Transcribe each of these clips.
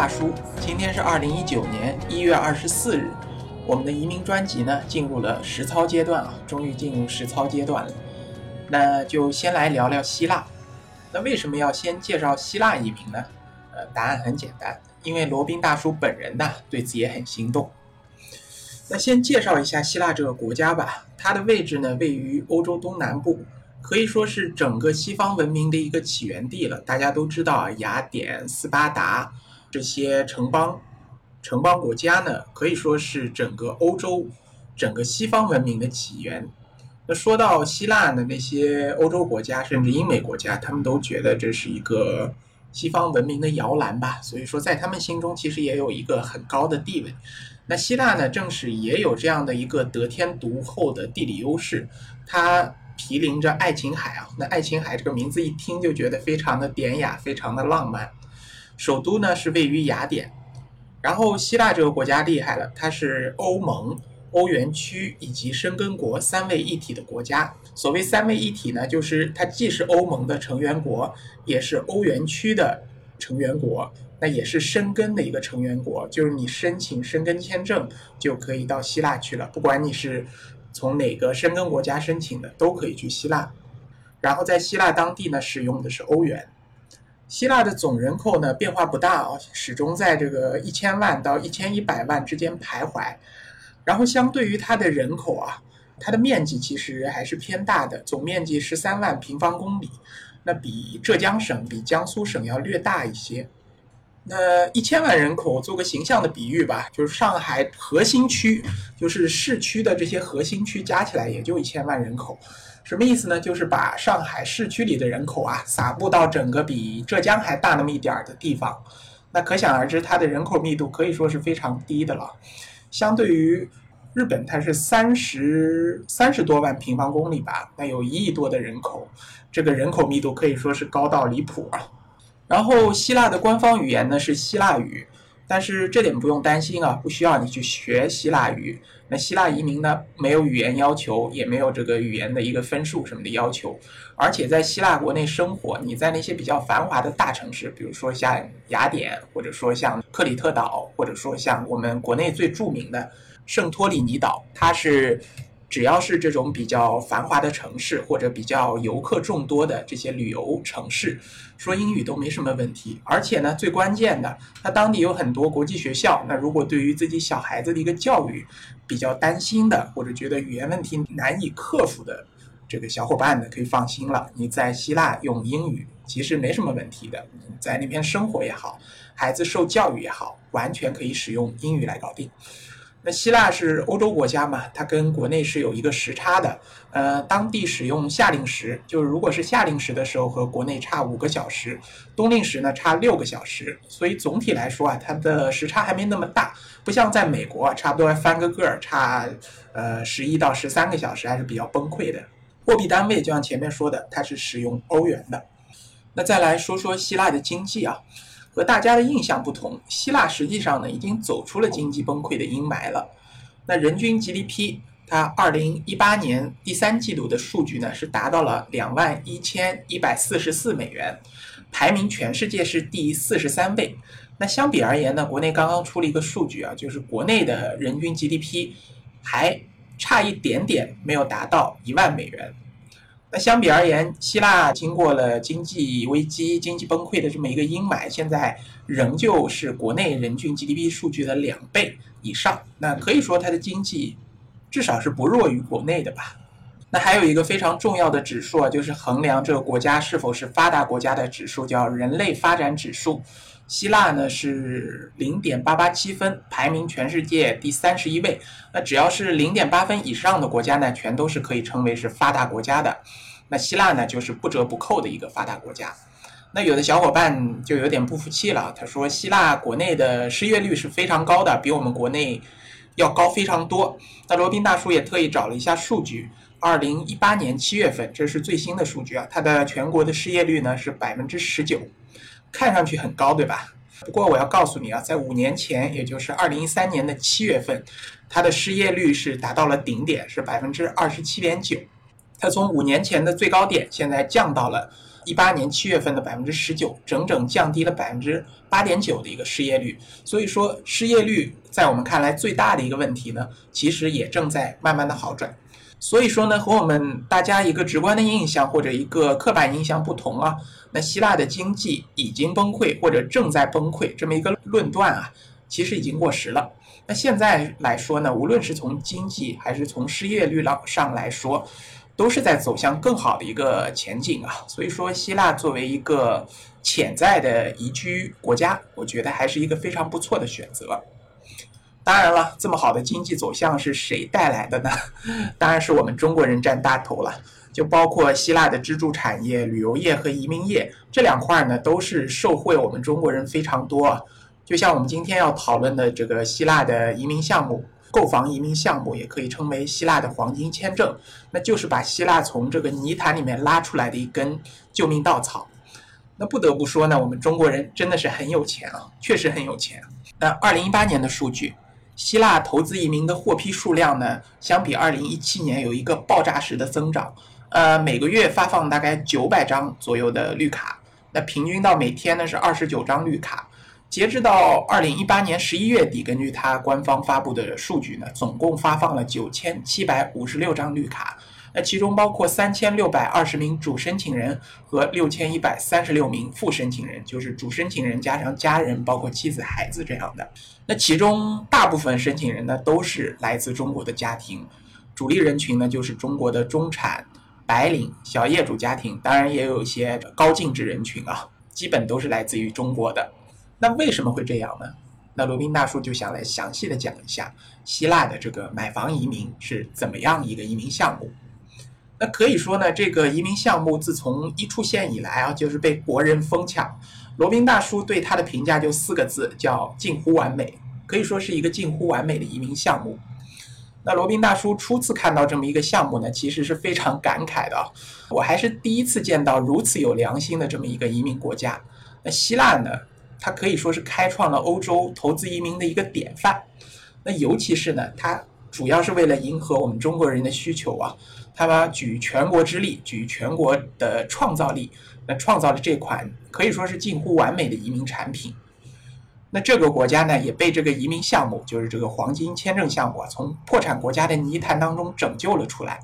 大，叔。今天是二零一九年一月二十四日，我们的移民专辑呢进入了实操阶段啊，终于进入实操阶段了。那就先来聊聊希腊。那为什么要先介绍希腊移民呢？呃，答案很简单，因为罗宾大叔本人呢对此也很心动。那先介绍一下希腊这个国家吧，它的位置呢位于欧洲东南部。可以说是整个西方文明的一个起源地了。大家都知道啊，雅典、斯巴达这些城邦、城邦国家呢，可以说是整个欧洲、整个西方文明的起源。那说到希腊的那些欧洲国家，甚至英美国家，他们都觉得这是一个西方文明的摇篮吧。所以说，在他们心中其实也有一个很高的地位。那希腊呢，正是也有这样的一个得天独厚的地理优势，它。毗邻着爱琴海啊，那爱琴海这个名字一听就觉得非常的典雅，非常的浪漫。首都呢是位于雅典，然后希腊这个国家厉害了，它是欧盟、欧元区以及申根国三位一体的国家。所谓三位一体呢，就是它既是欧盟的成员国，也是欧元区的成员国，那也是申根的一个成员国，就是你申请申根签证就可以到希腊去了，不管你是。从哪个申根国家申请的都可以去希腊，然后在希腊当地呢使用的是欧元。希腊的总人口呢变化不大啊，始终在这个一千万到一千一百万之间徘徊。然后相对于它的人口啊，它的面积其实还是偏大的，总面积十三万平方公里，那比浙江省、比江苏省要略大一些。那一千万人口，做个形象的比喻吧，就是上海核心区，就是市区的这些核心区加起来也就一千万人口，什么意思呢？就是把上海市区里的人口啊，撒布到整个比浙江还大那么一点儿的地方，那可想而知，它的人口密度可以说是非常低的了。相对于日本，它是三十三十多万平方公里吧，那有一亿多的人口，这个人口密度可以说是高到离谱啊。然后希腊的官方语言呢是希腊语，但是这点不用担心啊，不需要你去学希腊语。那希腊移民呢没有语言要求，也没有这个语言的一个分数什么的要求，而且在希腊国内生活，你在那些比较繁华的大城市，比如说像雅典，或者说像克里特岛，或者说像我们国内最著名的圣托里尼岛，它是。只要是这种比较繁华的城市，或者比较游客众多的这些旅游城市，说英语都没什么问题。而且呢，最关键的，它当地有很多国际学校。那如果对于自己小孩子的一个教育比较担心的，或者觉得语言问题难以克服的这个小伙伴呢，可以放心了。你在希腊用英语其实没什么问题的，在那边生活也好，孩子受教育也好，完全可以使用英语来搞定。那希腊是欧洲国家嘛，它跟国内是有一个时差的，呃，当地使用夏令时，就是如果是夏令时的时候和国内差五个小时，冬令时呢差六个小时，所以总体来说啊，它的时差还没那么大，不像在美国差不多翻个个儿，差呃十一到十三个小时还是比较崩溃的。货币单位就像前面说的，它是使用欧元的。那再来说说希腊的经济啊。和大家的印象不同，希腊实际上呢已经走出了经济崩溃的阴霾了。那人均 GDP，它二零一八年第三季度的数据呢是达到了两万一千一百四十四美元，排名全世界是第四十三位。那相比而言呢，国内刚刚出了一个数据啊，就是国内的人均 GDP 还差一点点没有达到一万美元。那相比而言，希腊经过了经济危机、经济崩溃的这么一个阴霾，现在仍旧是国内人均 GDP 数据的两倍以上。那可以说它的经济至少是不弱于国内的吧。那还有一个非常重要的指数啊，就是衡量这个国家是否是发达国家的指数，叫人类发展指数。希腊呢是零点八八七分，排名全世界第三十一位。那只要是零点八分以上的国家呢，全都是可以称为是发达国家的。那希腊呢，就是不折不扣的一个发达国家。那有的小伙伴就有点不服气了，他说希腊国内的失业率是非常高的，比我们国内要高非常多。那罗宾大叔也特意找了一下数据，二零一八年七月份，这是最新的数据啊，它的全国的失业率呢是百分之十九。看上去很高，对吧？不过我要告诉你啊，在五年前，也就是二零一三年的七月份，它的失业率是达到了顶点，是百分之二十七点九。它从五年前的最高点，现在降到了一八年七月份的百分之十九，整整降低了百分之八点九的一个失业率。所以说，失业率在我们看来最大的一个问题呢，其实也正在慢慢的好转。所以说呢，和我们大家一个直观的印象或者一个刻板印象不同啊，那希腊的经济已经崩溃或者正在崩溃这么一个论断啊，其实已经过时了。那现在来说呢，无论是从经济还是从失业率上来说，都是在走向更好的一个前景啊。所以说，希腊作为一个潜在的宜居国家，我觉得还是一个非常不错的选择。当然了，这么好的经济走向是谁带来的呢？当然是我们中国人占大头了。就包括希腊的支柱产业、旅游业和移民业这两块呢，都是受惠我们中国人非常多。就像我们今天要讨论的这个希腊的移民项目，购房移民项目，也可以称为希腊的黄金签证，那就是把希腊从这个泥潭里面拉出来的一根救命稻草。那不得不说呢，我们中国人真的是很有钱啊，确实很有钱。那二零一八年的数据。希腊投资移民的获批数量呢，相比二零一七年有一个爆炸式的增长。呃，每个月发放大概九百张左右的绿卡，那平均到每天呢是二十九张绿卡。截至到二零一八年十一月底，根据他官方发布的数据呢，总共发放了九千七百五十六张绿卡。那其中包括三千六百二十名主申请人和六千一百三十六名副申请人，就是主申请人加上家人，包括妻子、孩子这样的。那其中大部分申请人呢都是来自中国的家庭，主力人群呢就是中国的中产、白领、小业主家庭，当然也有一些高净值人群啊，基本都是来自于中国的。那为什么会这样呢？那罗宾大叔就想来详细的讲一下希腊的这个买房移民是怎么样一个移民项目。那可以说呢，这个移民项目自从一出现以来啊，就是被国人疯抢。罗宾大叔对他的评价就四个字，叫近乎完美，可以说是一个近乎完美的移民项目。那罗宾大叔初次看到这么一个项目呢，其实是非常感慨的。我还是第一次见到如此有良心的这么一个移民国家。那希腊呢，它可以说是开创了欧洲投资移民的一个典范。那尤其是呢，它主要是为了迎合我们中国人的需求啊。他们举全国之力，举全国的创造力，那创造了这款可以说是近乎完美的移民产品。那这个国家呢，也被这个移民项目，就是这个黄金签证项目啊，从破产国家的泥潭当中拯救了出来。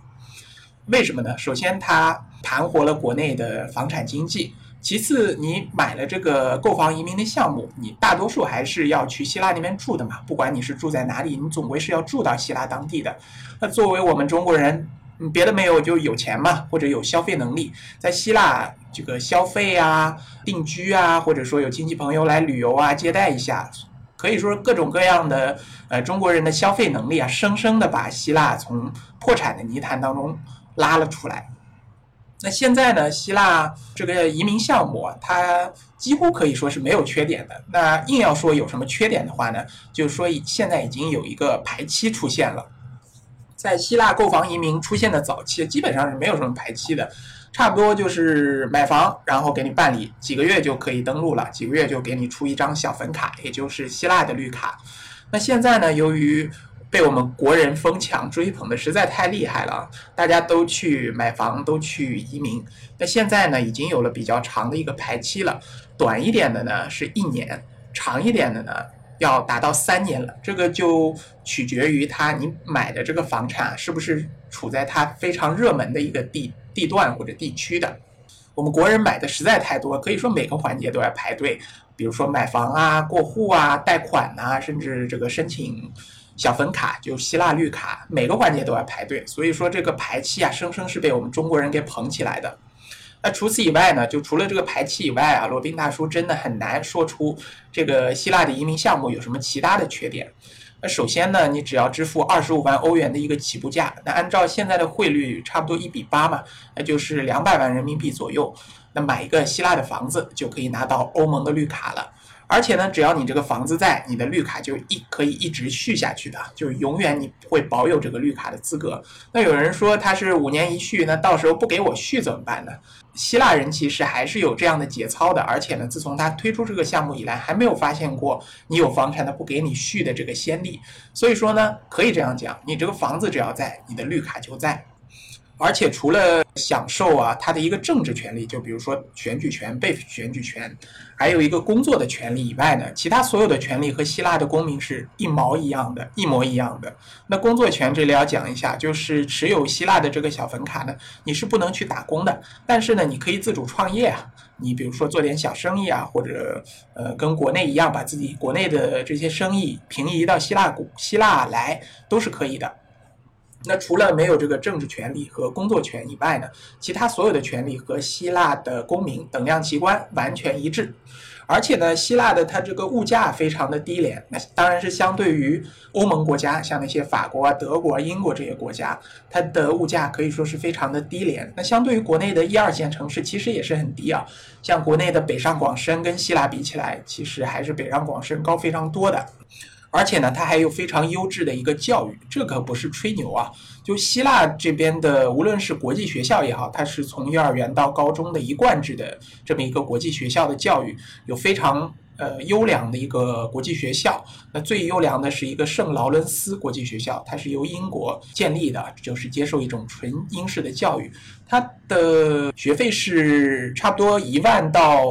为什么呢？首先，它盘活了国内的房产经济；其次，你买了这个购房移民的项目，你大多数还是要去希腊那边住的嘛。不管你是住在哪里，你总归是要住到希腊当地的。那作为我们中国人，嗯，别的没有，就有钱嘛，或者有消费能力，在希腊这个消费啊、定居啊，或者说有亲戚朋友来旅游啊、接待一下，可以说各种各样的呃中国人的消费能力啊，生生的把希腊从破产的泥潭当中拉了出来。那现在呢，希腊这个移民项目啊，它几乎可以说是没有缺点的。那硬要说有什么缺点的话呢，就是说现在已经有一个排期出现了。在希腊购房移民出现的早期，基本上是没有什么排期的，差不多就是买房，然后给你办理，几个月就可以登录了，几个月就给你出一张小粉卡，也就是希腊的绿卡。那现在呢，由于被我们国人疯抢追捧的实在太厉害了，大家都去买房，都去移民。那现在呢，已经有了比较长的一个排期了，短一点的呢是一年，长一点的呢。要达到三年了，这个就取决于它你买的这个房产是不是处在它非常热门的一个地地段或者地区的。我们国人买的实在太多，可以说每个环节都要排队，比如说买房啊、过户啊、贷款啊，甚至这个申请小粉卡，就希腊绿卡，每个环节都要排队。所以说这个排期啊，生生是被我们中国人给捧起来的。那除此以外呢？就除了这个排期以外啊，罗宾大叔真的很难说出这个希腊的移民项目有什么其他的缺点。那首先呢，你只要支付二十五万欧元的一个起步价，那按照现在的汇率差不多一比八嘛，那就是两百万人民币左右。那买一个希腊的房子就可以拿到欧盟的绿卡了。而且呢，只要你这个房子在，你的绿卡就一可以一直续下去的，就永远你会保有这个绿卡的资格。那有人说他是五年一续，那到时候不给我续怎么办呢？希腊人其实还是有这样的节操的，而且呢，自从他推出这个项目以来，还没有发现过你有房产他不给你续的这个先例。所以说呢，可以这样讲，你这个房子只要在，你的绿卡就在。而且除了享受啊他的一个政治权利，就比如说选举权、被选举权，还有一个工作的权利以外呢，其他所有的权利和希腊的公民是一毛一样的，一模一样的。那工作权这里要讲一下，就是持有希腊的这个小粉卡呢，你是不能去打工的，但是呢，你可以自主创业啊。你比如说做点小生意啊，或者呃跟国内一样，把自己国内的这些生意平移到希腊古希腊来，都是可以的。那除了没有这个政治权利和工作权以外呢，其他所有的权利和希腊的公民等量齐观，完全一致。而且呢，希腊的它这个物价非常的低廉，那当然是相对于欧盟国家，像那些法国啊、德国啊、英国这些国家，它的物价可以说是非常的低廉。那相对于国内的一二线城市，其实也是很低啊。像国内的北上广深跟希腊比起来，其实还是北上广深高非常多的。而且呢，它还有非常优质的一个教育，这可不是吹牛啊。就希腊这边的，无论是国际学校也好，它是从幼儿园到高中的一贯制的这么一个国际学校的教育，有非常呃优良的一个国际学校。那最优良的是一个圣劳伦斯国际学校，它是由英国建立的，就是接受一种纯英式的教育。它的学费是差不多一万到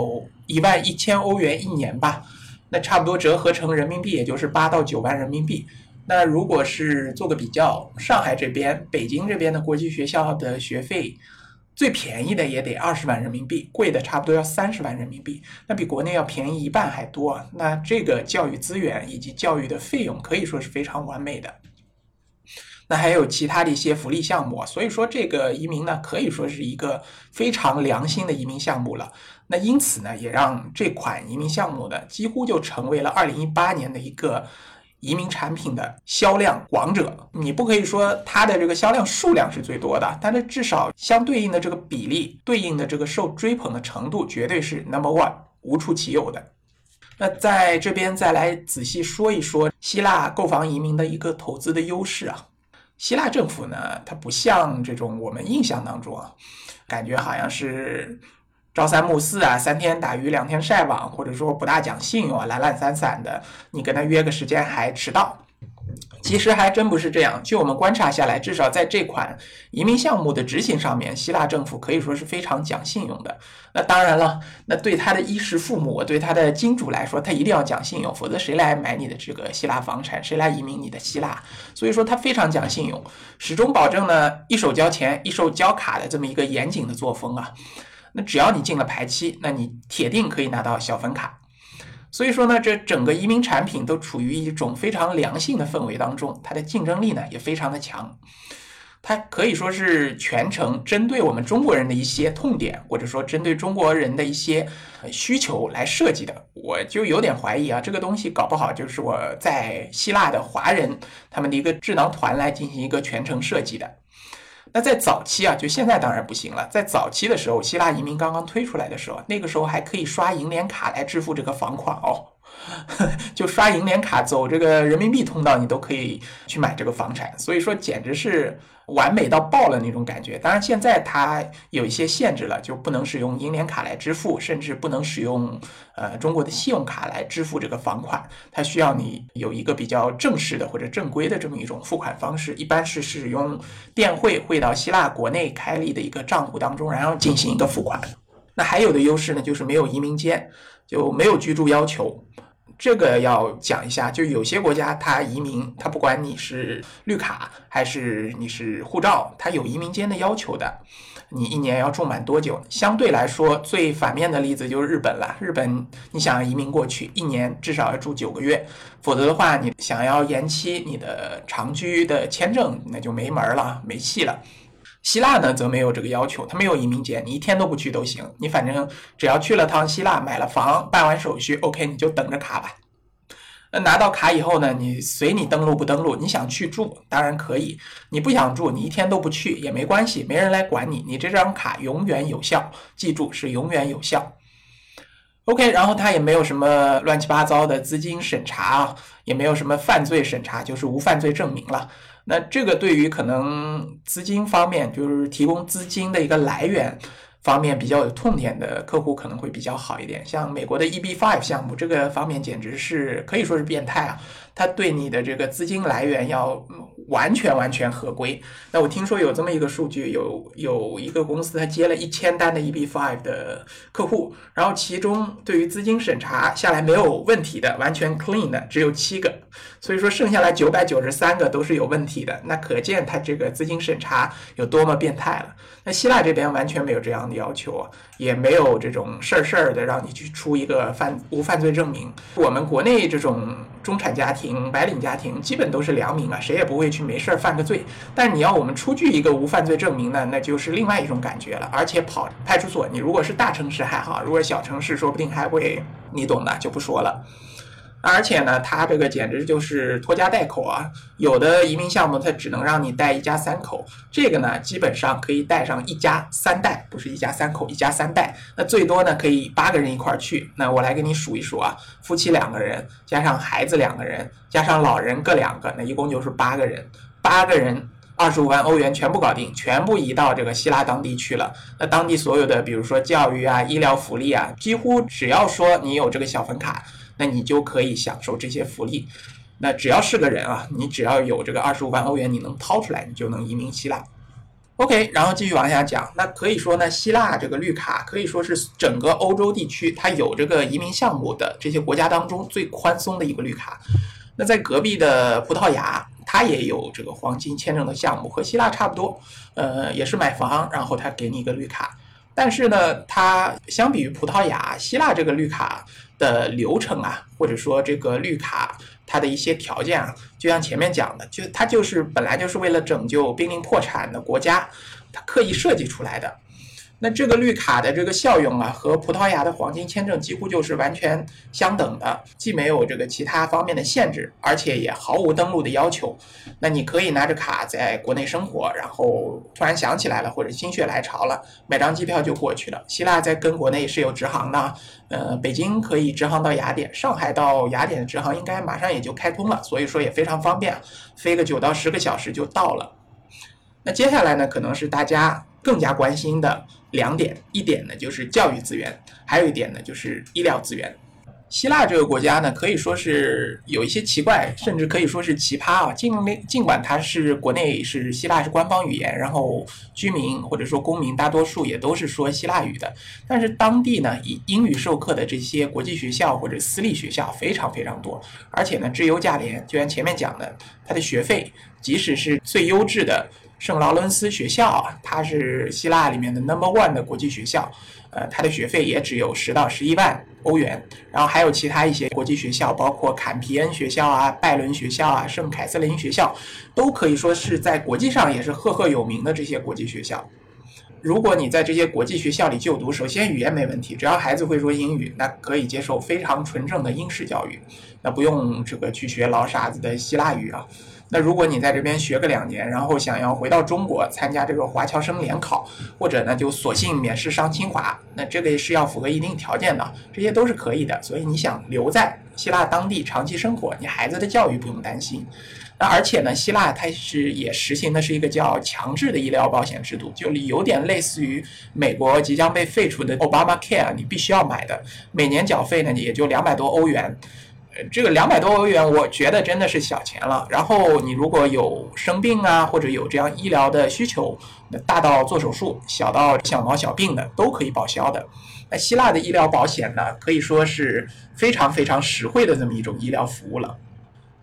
一万一千欧元一年吧。那差不多折合成人民币，也就是八到九万人民币。那如果是做个比较，上海这边、北京这边的国际学校的学费，最便宜的也得二十万人民币，贵的差不多要三十万人民币，那比国内要便宜一半还多。那这个教育资源以及教育的费用可以说是非常完美的。那还有其他的一些福利项目，所以说这个移民呢，可以说是一个非常良心的移民项目了。那因此呢，也让这款移民项目呢，几乎就成为了二零一八年的一个移民产品的销量王者。你不可以说它的这个销量数量是最多的，但是至少相对应的这个比例，对应的这个受追捧的程度，绝对是 number one，无出其右的。那在这边再来仔细说一说希腊购房移民的一个投资的优势啊。希腊政府呢，它不像这种我们印象当中啊，感觉好像是朝三暮四啊，三天打鱼两天晒网，或者说不大讲信用啊，懒懒散散的，你跟他约个时间还迟到。其实还真不是这样。据我们观察下来，至少在这款移民项目的执行上面，希腊政府可以说是非常讲信用的。那当然了，那对他的衣食父母，对他的金主来说，他一定要讲信用，否则谁来买你的这个希腊房产？谁来移民你的希腊？所以说他非常讲信用，始终保证呢一手交钱一手交卡的这么一个严谨的作风啊。那只要你进了排期，那你铁定可以拿到小粉卡。所以说呢，这整个移民产品都处于一种非常良性的氛围当中，它的竞争力呢也非常的强，它可以说是全程针对我们中国人的一些痛点，或者说针对中国人的一些需求来设计的。我就有点怀疑啊，这个东西搞不好就是我在希腊的华人他们的一个智囊团来进行一个全程设计的。那在早期啊，就现在当然不行了。在早期的时候，希腊移民刚刚推出来的时候，那个时候还可以刷银联卡来支付这个房款哦。就刷银联卡走这个人民币通道，你都可以去买这个房产，所以说简直是完美到爆了那种感觉。当然现在它有一些限制了，就不能使用银联卡来支付，甚至不能使用呃中国的信用卡来支付这个房款，它需要你有一个比较正式的或者正规的这么一种付款方式，一般是使用电汇汇到希腊国内开立的一个账户当中，然后进行一个付款。那还有的优势呢，就是没有移民监，就没有居住要求。这个要讲一下，就有些国家它移民，它不管你是绿卡还是你是护照，它有移民间的要求的。你一年要住满多久？相对来说，最反面的例子就是日本了。日本你想移民过去，一年至少要住九个月，否则的话，你想要延期你的长居的签证，那就没门儿了，没戏了。希腊呢，则没有这个要求，它没有移民监，你一天都不去都行，你反正只要去了趟希腊，买了房，办完手续，OK，你就等着卡吧。那拿到卡以后呢，你随你登录不登录，你想去住当然可以，你不想住，你一天都不去也没关系，没人来管你，你这张卡永远有效，记住是永远有效。OK，然后它也没有什么乱七八糟的资金审查啊，也没有什么犯罪审查，就是无犯罪证明了。那这个对于可能资金方面，就是提供资金的一个来源方面比较有痛点的客户可能会比较好一点。像美国的 EB Five 项目，这个方面简直是可以说是变态啊！它对你的这个资金来源要完全完全合规。那我听说有这么一个数据，有有一个公司它接了一千单的 EB5 的客户，然后其中对于资金审查下来没有问题的，完全 clean 的只有七个，所以说剩下来九百九十三个都是有问题的。那可见它这个资金审查有多么变态了。那希腊这边完全没有这样的要求啊，也没有这种事儿事儿的让你去出一个犯无犯罪证明。我们国内这种中产家庭、白领家庭基本都是良民啊，谁也不会去没事儿犯个罪。但你要我们出具一个无犯罪证明呢，那就是另外一种感觉了。而且跑派出所，你如果是大城市还好，如果小城市，说不定还会，你懂的，就不说了。而且呢，它这个简直就是拖家带口啊！有的移民项目它只能让你带一家三口，这个呢基本上可以带上一家三代，不是一家三口，一家三代。那最多呢可以八个人一块儿去。那我来给你数一数啊，夫妻两个人，加上孩子两个人，加上老人各两个，那一共就是八个人。八个人二十五万欧元全部搞定，全部移到这个希腊当地去了。那当地所有的，比如说教育啊、医疗福利啊，几乎只要说你有这个小粉卡。那你就可以享受这些福利。那只要是个人啊，你只要有这个二十五万欧元，你能掏出来，你就能移民希腊。OK，然后继续往下讲。那可以说呢，希腊这个绿卡可以说是整个欧洲地区它有这个移民项目的这些国家当中最宽松的一个绿卡。那在隔壁的葡萄牙，它也有这个黄金签证的项目，和希腊差不多。呃，也是买房，然后他给你一个绿卡。但是呢，它相比于葡萄牙、希腊这个绿卡的流程啊，或者说这个绿卡它的一些条件啊，就像前面讲的，就它就是本来就是为了拯救濒临破产的国家，它刻意设计出来的。那这个绿卡的这个效用啊，和葡萄牙的黄金签证几乎就是完全相等的，既没有这个其他方面的限制，而且也毫无登录的要求。那你可以拿着卡在国内生活，然后突然想起来了或者心血来潮了，买张机票就过去了。希腊在跟国内是有直航的，呃，北京可以直航到雅典，上海到雅典的直航应该马上也就开通了，所以说也非常方便，飞个九到十个小时就到了。那接下来呢，可能是大家更加关心的。两点，一点呢就是教育资源，还有一点呢就是医疗资源。希腊这个国家呢，可以说是有一些奇怪，甚至可以说是奇葩啊。尽尽管它是国内是希腊是官方语言，然后居民或者说公民大多数也都是说希腊语的，但是当地呢以英语授课的这些国际学校或者私立学校非常非常多，而且呢质优价廉。就像前面讲的，它的学费即使是最优质的。圣劳伦斯学校啊，它是希腊里面的 number one 的国际学校，呃，它的学费也只有十到十一万欧元。然后还有其他一些国际学校，包括坎皮恩学校啊、拜伦学校啊、圣凯瑟琳学校，都可以说是在国际上也是赫赫有名的这些国际学校。如果你在这些国际学校里就读，首先语言没问题，只要孩子会说英语，那可以接受非常纯正的英式教育，那不用这个去学老傻子的希腊语啊。那如果你在这边学个两年，然后想要回到中国参加这个华侨生联考，或者呢就索性免试上清华，那这个是要符合一定条件的，这些都是可以的。所以你想留在希腊当地长期生活，你孩子的教育不用担心。那而且呢，希腊它是也实行的是一个叫强制的医疗保险制度，就有点类似于美国即将被废除的 Obama Care，你必须要买的，每年缴费呢也就两百多欧元。这个两百多欧元，我觉得真的是小钱了。然后你如果有生病啊，或者有这样医疗的需求，大到做手术，小到小毛小病的都可以报销的。那希腊的医疗保险呢，可以说是非常非常实惠的这么一种医疗服务了。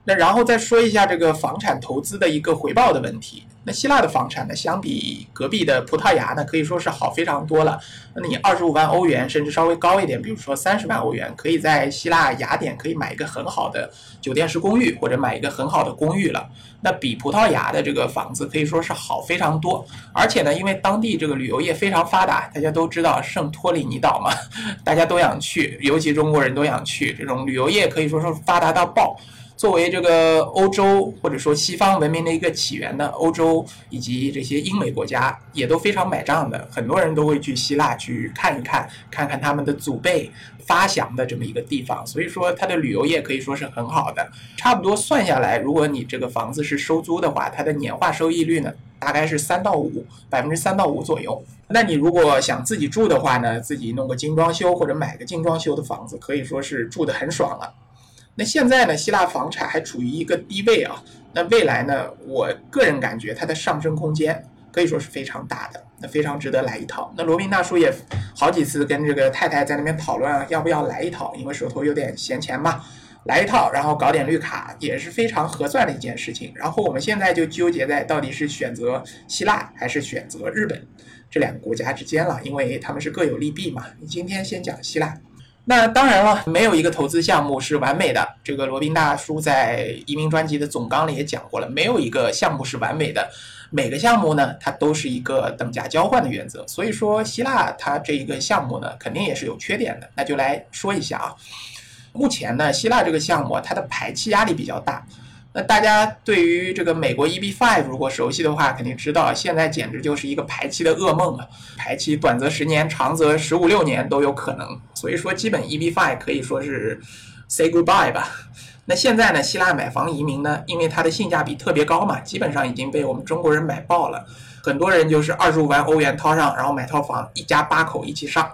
那然后再说一下这个房产投资的一个回报的问题。那希腊的房产呢，相比隔壁的葡萄牙呢，可以说是好非常多了。那你二十五万欧元，甚至稍微高一点，比如说三十万欧元，可以在希腊雅典可以买一个很好的酒店式公寓，或者买一个很好的公寓了。那比葡萄牙的这个房子可以说是好非常多。而且呢，因为当地这个旅游业非常发达，大家都知道圣托里尼岛嘛，大家都想去，尤其中国人都想去，这种旅游业可以说是发达到爆。作为这个欧洲或者说西方文明的一个起源呢，欧洲以及这些英美国家也都非常买账的，很多人都会去希腊去看一看，看看他们的祖辈发祥的这么一个地方。所以说，它的旅游业可以说是很好的。差不多算下来，如果你这个房子是收租的话，它的年化收益率呢，大概是三到五，百分之三到五左右。那你如果想自己住的话呢，自己弄个精装修或者买个精装修的房子，可以说是住的很爽了。那现在呢，希腊房产还处于一个低位啊。那未来呢，我个人感觉它的上升空间可以说是非常大的，那非常值得来一套。那罗宾大叔也好几次跟这个太太在那边讨论啊，要不要来一套，因为手头有点闲钱嘛，来一套，然后搞点绿卡也是非常合算的一件事情。然后我们现在就纠结在到底是选择希腊还是选择日本这两个国家之间了，因为他们是各有利弊嘛。今天先讲希腊。那当然了，没有一个投资项目是完美的。这个罗宾大叔在移民专辑的总纲里也讲过了，没有一个项目是完美的，每个项目呢，它都是一个等价交换的原则。所以说，希腊它这一个项目呢，肯定也是有缺点的。那就来说一下啊，目前呢，希腊这个项目它的排气压力比较大。那大家对于这个美国 EB5 如果熟悉的话，肯定知道现在简直就是一个排期的噩梦啊！排期短则十年，长则十五六年都有可能。所以说，基本 EB5 可以说是 say goodbye 吧。那现在呢，希腊买房移民呢，因为它的性价比特别高嘛，基本上已经被我们中国人买爆了。很多人就是二十五万欧元掏上，然后买套房，一家八口一起上。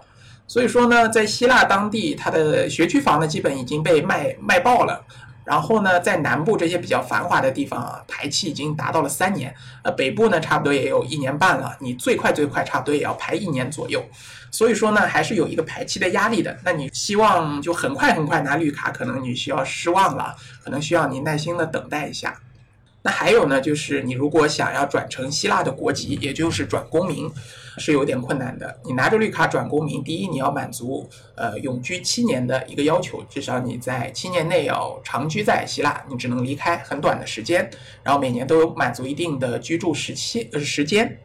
所以说呢，在希腊当地，它的学区房呢，基本已经被卖卖爆了。然后呢，在南部这些比较繁华的地方啊，排期已经达到了三年。呃，北部呢，差不多也有一年半了。你最快最快，差不多也要排一年左右。所以说呢，还是有一个排期的压力的。那你希望就很快很快拿绿卡，可能你需要失望了，可能需要你耐心的等待一下。那还有呢，就是你如果想要转成希腊的国籍，也就是转公民。是有点困难的。你拿着绿卡转公民，第一你要满足呃永居七年的一个要求，至少你在七年内要长居在希腊，你只能离开很短的时间，然后每年都有满足一定的居住时期呃时间，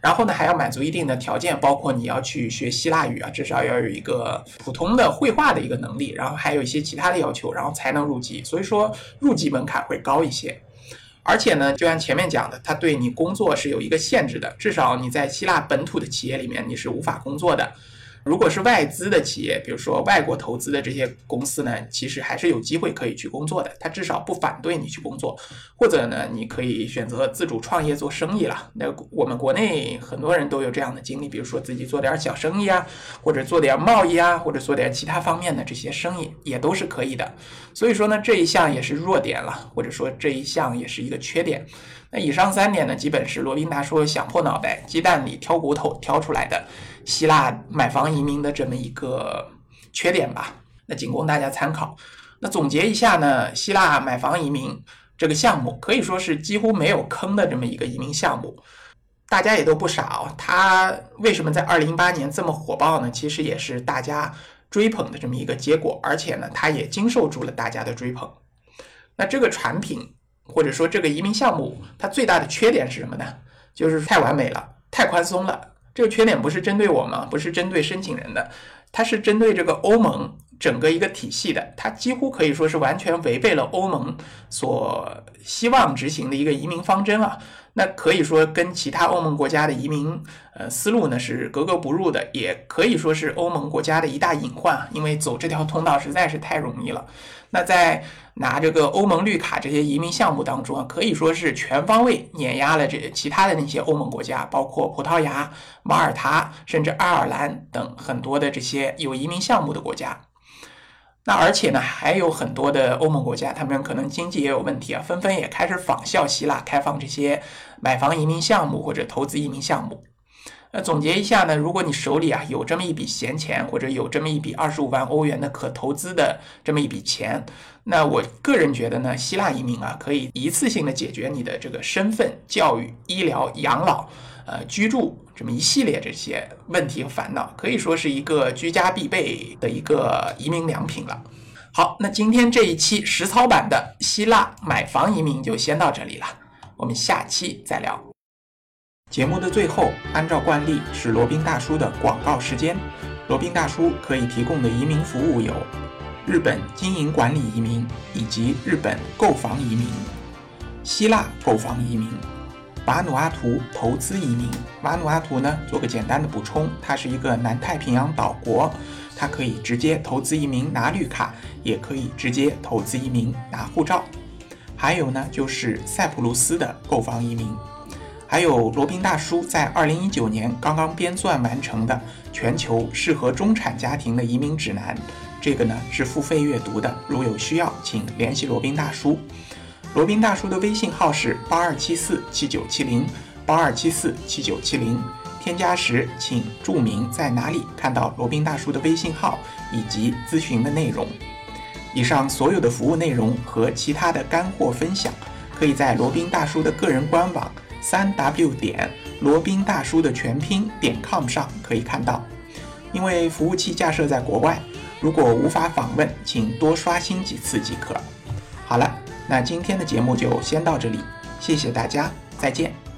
然后呢还要满足一定的条件，包括你要去学希腊语啊，至少要有一个普通的绘画的一个能力，然后还有一些其他的要求，然后才能入籍。所以说入籍门槛会高一些。而且呢，就像前面讲的，它对你工作是有一个限制的，至少你在希腊本土的企业里面你是无法工作的。如果是外资的企业，比如说外国投资的这些公司呢，其实还是有机会可以去工作的，他至少不反对你去工作，或者呢，你可以选择自主创业做生意了。那我们国内很多人都有这样的经历，比如说自己做点小生意啊，或者做点贸易啊，或者做点其他方面的这些生意，也都是可以的。所以说呢，这一项也是弱点了，或者说这一项也是一个缺点。那以上三点呢，基本是罗宾达说想破脑袋、鸡蛋里挑骨头挑出来的。希腊买房移民的这么一个缺点吧，那仅供大家参考。那总结一下呢，希腊买房移民这个项目可以说是几乎没有坑的这么一个移民项目，大家也都不傻哦。它为什么在二零一八年这么火爆呢？其实也是大家追捧的这么一个结果，而且呢，它也经受住了大家的追捧。那这个产品或者说这个移民项目，它最大的缺点是什么呢？就是太完美了，太宽松了。这个缺点不是针对我们，不是针对申请人的，它是针对这个欧盟整个一个体系的。它几乎可以说是完全违背了欧盟所希望执行的一个移民方针啊。那可以说跟其他欧盟国家的移民呃思路呢是格格不入的，也可以说是欧盟国家的一大隐患，因为走这条通道实在是太容易了。那在拿这个欧盟绿卡这些移民项目当中啊，可以说是全方位碾压了这其他的那些欧盟国家，包括葡萄牙、马耳他，甚至爱尔兰等很多的这些有移民项目的国家。那而且呢，还有很多的欧盟国家，他们可能经济也有问题啊，纷纷也开始仿效希腊开放这些买房移民项目或者投资移民项目。那总结一下呢，如果你手里啊有这么一笔闲钱，或者有这么一笔二十五万欧元的可投资的这么一笔钱，那我个人觉得呢，希腊移民啊可以一次性的解决你的这个身份、教育、医疗、养老。呃，居住这么一系列这些问题和烦恼，可以说是一个居家必备的一个移民良品了。好，那今天这一期实操版的希腊买房移民就先到这里了，我们下期再聊。节目的最后，按照惯例是罗宾大叔的广告时间。罗宾大叔可以提供的移民服务有：日本经营管理移民以及日本购房移民、希腊购房移民。瓦努阿图投资移民，瓦努阿图呢？做个简单的补充，它是一个南太平洋岛国，它可以直接投资移民拿绿卡，也可以直接投资移民拿护照。还有呢，就是塞浦路斯的购房移民，还有罗宾大叔在二零一九年刚刚编撰完成的全球适合中产家庭的移民指南，这个呢是付费阅读的，如有需要，请联系罗宾大叔。罗宾大叔的微信号是八二七四七九七零八二七四七九七零。添加时请注明在哪里看到罗宾大叔的微信号以及咨询的内容。以上所有的服务内容和其他的干货分享，可以在罗宾大叔的个人官网三 w 点罗宾大叔的全拼点 com 上可以看到。因为服务器架设在国外，如果无法访问，请多刷新几次即可。好了，那今天的节目就先到这里，谢谢大家，再见。